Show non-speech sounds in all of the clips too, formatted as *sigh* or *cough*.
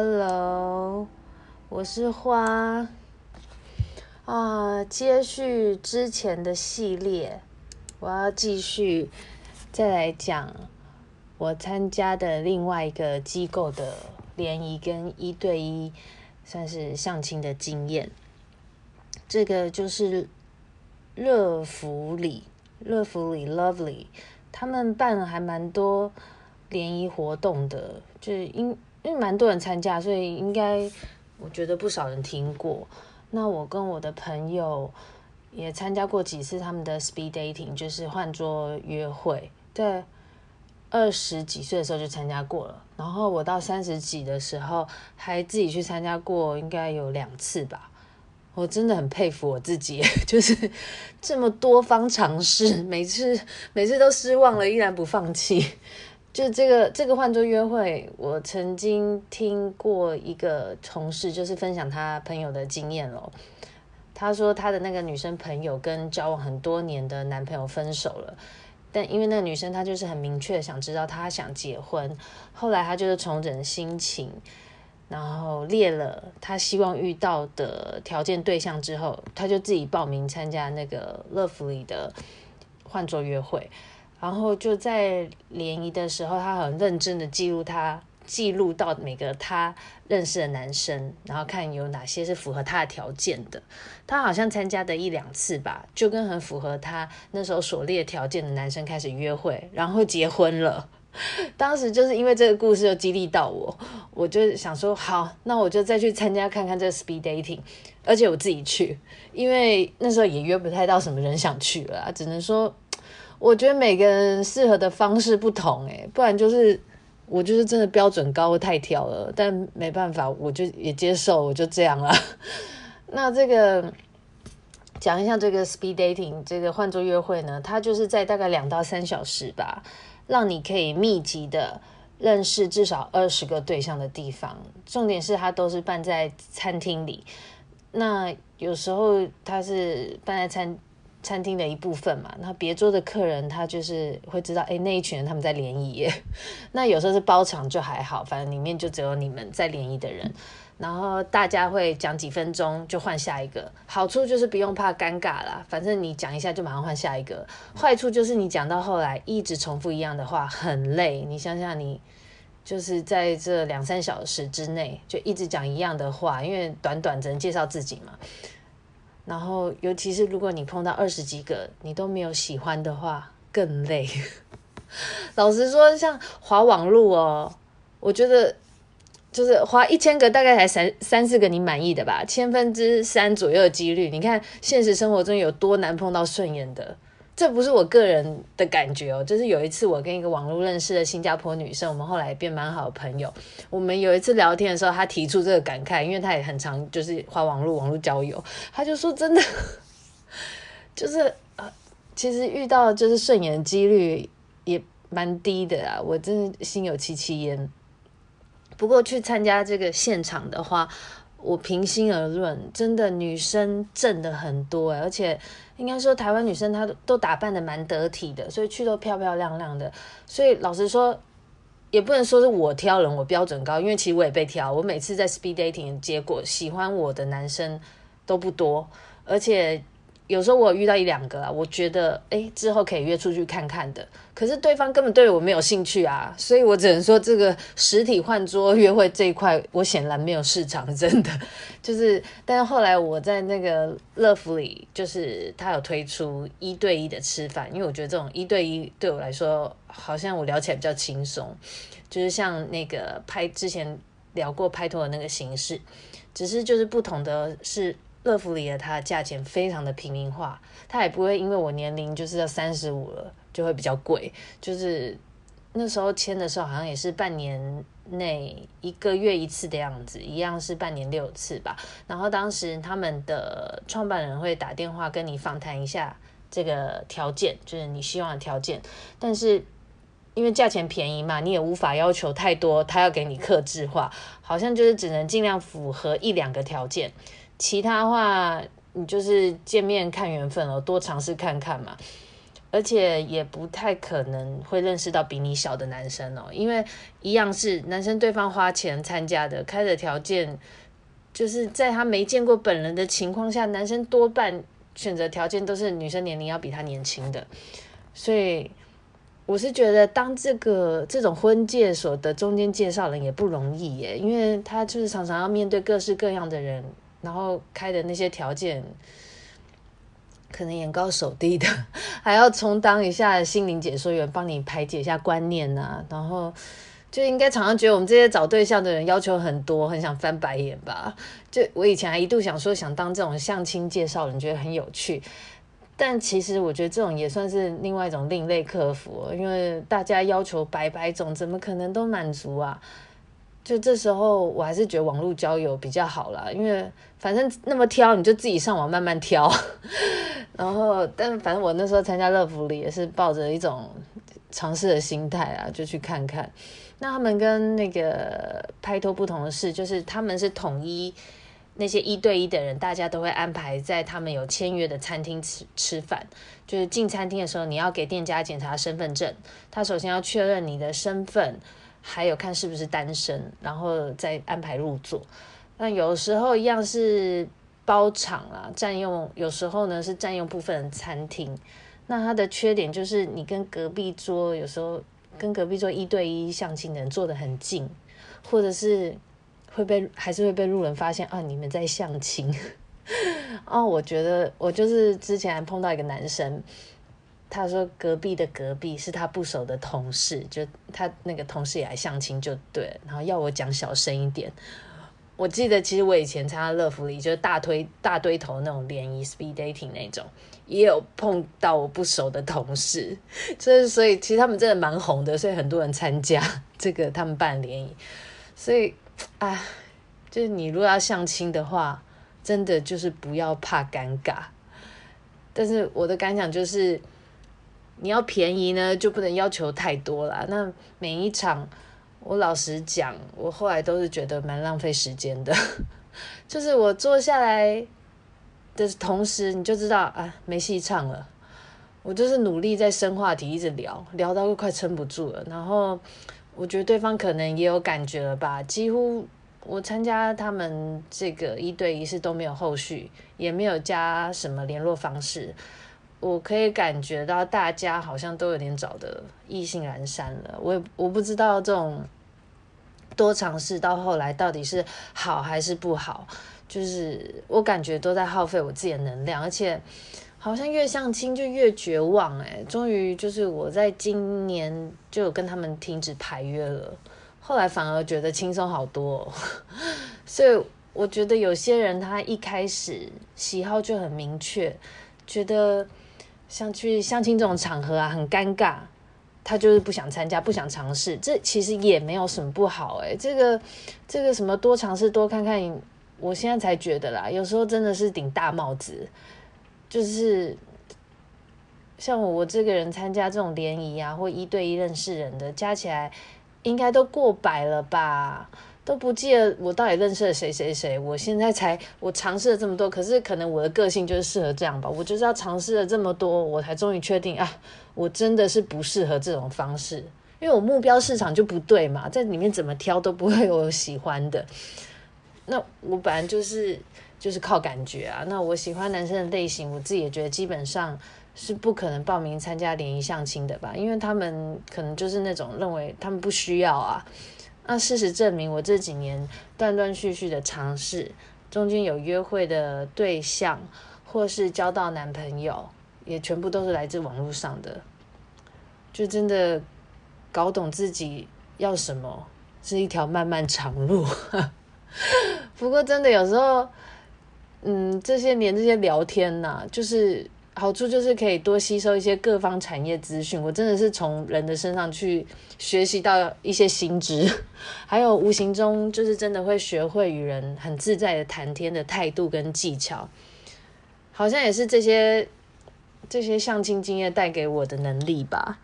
Hello，我是花啊，接续之前的系列，我要继续再来讲。我参加的另外一个机构的联谊跟一对一算是相亲的经验，这个就是乐福里，乐福里 Lovely，他们办了还蛮多联谊活动的，就是因因为蛮多人参加，所以应该我觉得不少人听过。那我跟我的朋友也参加过几次他们的 Speed Dating，就是换桌约会，在。二十几岁的时候就参加过了，然后我到三十几的时候还自己去参加过，应该有两次吧。我真的很佩服我自己，*laughs* 就是这么多方尝试，每次每次都失望了，依然不放弃。就这个这个换桌约会，我曾经听过一个同事就是分享他朋友的经验咯。他说他的那个女生朋友跟交往很多年的男朋友分手了。但因为那个女生她就是很明确想知道她想结婚，后来她就是重整心情，然后列了她希望遇到的条件对象之后，她就自己报名参加那个乐福里的换桌约会，然后就在联谊的时候，她很认真的记录他。记录到每个他认识的男生，然后看有哪些是符合他的条件的。他好像参加的一两次吧，就跟很符合他那时候所列条件的男生开始约会，然后结婚了。*laughs* 当时就是因为这个故事就激励到我，我就想说好，那我就再去参加看看这个 speed dating，而且我自己去，因为那时候也约不太到什么人想去了，只能说我觉得每个人适合的方式不同，诶，不然就是。我就是真的标准高，太挑了，但没办法，我就也接受，我就这样了。*laughs* 那这个讲一下这个 speed dating 这个换桌约会呢，它就是在大概两到三小时吧，让你可以密集的认识至少二十个对象的地方。重点是它都是办在餐厅里，那有时候它是办在餐。餐厅的一部分嘛，那别桌的客人他就是会知道，哎，那一群人他们在联谊耶。*laughs* 那有时候是包场就还好，反正里面就只有你们在联谊的人，然后大家会讲几分钟就换下一个。好处就是不用怕尴尬啦，反正你讲一下就马上换下一个。坏处就是你讲到后来一直重复一样的话很累。你想想你就是在这两三小时之内就一直讲一样的话，因为短短只能介绍自己嘛。然后，尤其是如果你碰到二十几个你都没有喜欢的话，更累。*laughs* 老实说，像滑网路哦，我觉得就是滑一千个，大概才三三四个你满意的吧，千分之三左右的几率。你看现实生活中有多难碰到顺眼的。这不是我个人的感觉哦，就是有一次我跟一个网络认识的新加坡女生，我们后来变蛮好的朋友。我们有一次聊天的时候，她提出这个感慨，因为她也很常就是花网络网络交友，她就说真的，就是呃，其实遇到就是顺眼的几率也蛮低的啊，我真的心有戚戚焉。不过去参加这个现场的话，我平心而论，真的女生正的很多，而且应该说台湾女生她都都打扮的蛮得体的，所以去都漂漂亮亮的。所以老实说，也不能说是我挑人，我标准高，因为其实我也被挑。我每次在 speed dating 结果，喜欢我的男生都不多，而且。有时候我遇到一两个啊，我觉得诶之后可以约出去看看的，可是对方根本对我没有兴趣啊，所以我只能说这个实体换桌约会这一块，我显然没有市场，真的 *laughs* 就是。但是后来我在那个乐福里，就是他有推出一对一的吃饭，因为我觉得这种一对一对我来说，好像我聊起来比较轻松，就是像那个拍之前聊过拍拖的那个形式，只是就是不同的是。乐福里的它的价钱非常的平民化，它也不会因为我年龄就是要三十五了，就会比较贵。就是那时候签的时候，好像也是半年内一个月一次的样子，一样是半年六次吧。然后当时他们的创办人会打电话跟你访谈一下这个条件，就是你希望的条件，但是。因为价钱便宜嘛，你也无法要求太多，他要给你克制化，好像就是只能尽量符合一两个条件，其他话你就是见面看缘分了，多尝试看看嘛。而且也不太可能会认识到比你小的男生哦，因为一样是男生，对方花钱参加的，开的条件就是在他没见过本人的情况下，男生多半选择条件都是女生年龄要比他年轻的，所以。我是觉得当这个这种婚介所的中间介绍人也不容易耶，因为他就是常常要面对各式各样的人，然后开的那些条件可能眼高手低的，*laughs* 还要充当一下心灵解说员，帮你排解一下观念啊，然后就应该常常觉得我们这些找对象的人要求很多，很想翻白眼吧？就我以前还一度想说想当这种相亲介绍人，觉得很有趣。但其实我觉得这种也算是另外一种另类客服，因为大家要求百百种，怎么可能都满足啊？就这时候，我还是觉得网络交友比较好啦，因为反正那么挑，你就自己上网慢慢挑。*laughs* 然后，但反正我那时候参加乐福里也是抱着一种尝试的心态啊，就去看看。那他们跟那个拍拖不同的是，就是他们是统一。那些一对一的人，大家都会安排在他们有签约的餐厅吃吃饭。就是进餐厅的时候，你要给店家检查身份证，他首先要确认你的身份，还有看是不是单身，然后再安排入座。那有时候一样是包场啊，占用，有时候呢是占用部分的餐厅。那它的缺点就是你跟隔壁桌，有时候跟隔壁桌一对一相亲的人坐得很近，或者是。会被还是会被路人发现啊？你们在相亲哦？*laughs* 我觉得我就是之前还碰到一个男生，他说隔壁的隔壁是他不熟的同事，就他那个同事也来相亲，就对，然后要我讲小声一点。我记得其实我以前参加乐福里，就是大推大堆头那种联谊 speed dating 那种，也有碰到我不熟的同事，所以所以其实他们真的蛮红的，所以很多人参加这个他们办联谊，所以。啊，就是你如果要相亲的话，真的就是不要怕尴尬。但是我的感想就是，你要便宜呢，就不能要求太多啦。那每一场，我老实讲，我后来都是觉得蛮浪费时间的。*laughs* 就是我坐下来的同时，你就知道啊，没戏唱了。我就是努力在生话题，一直聊，聊到快撑不住了，然后。我觉得对方可能也有感觉了吧，几乎我参加他们这个一对一是都没有后续，也没有加什么联络方式。我可以感觉到大家好像都有点找的意兴阑珊了。我也我不知道这种多尝试到后来到底是好还是不好，就是我感觉都在耗费我自己的能量，而且。好像越相亲就越绝望哎，终于就是我在今年就跟他们停止排约了，后来反而觉得轻松好多哦，*laughs* 所以我觉得有些人他一开始喜好就很明确，觉得像去相亲这种场合啊很尴尬，他就是不想参加，不想尝试，这其实也没有什么不好哎，这个这个什么多尝试多看看，我现在才觉得啦，有时候真的是顶大帽子。就是像我，我这个人参加这种联谊啊，或一对一认识人的，加起来应该都过百了吧？都不记得我到底认识了谁谁谁。我现在才我尝试了这么多，可是可能我的个性就是适合这样吧。我就是要尝试了这么多，我才终于确定啊，我真的是不适合这种方式，因为我目标市场就不对嘛，在里面怎么挑都不会有喜欢的。那我本来就是。就是靠感觉啊，那我喜欢男生的类型，我自己也觉得基本上是不可能报名参加联谊相亲的吧，因为他们可能就是那种认为他们不需要啊。那事实证明，我这几年断断续续的尝试，中间有约会的对象，或是交到男朋友，也全部都是来自网络上的。就真的搞懂自己要什么，是一条漫漫长路。*laughs* 不过真的有时候。嗯，这些年这些聊天呐、就是好处就是可以多吸收一些各方产业资讯，我真的是从人的身上去学习到一些新知，*laughs* 还有无形中就是真的会学会与人很自在的谈天的态度跟技巧，好像也是这些这些相亲经验带给我的能力吧。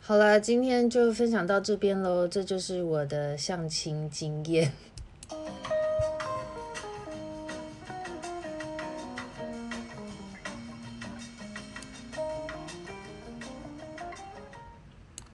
好了，今天就分享到这边喽，这就是我的相亲经验。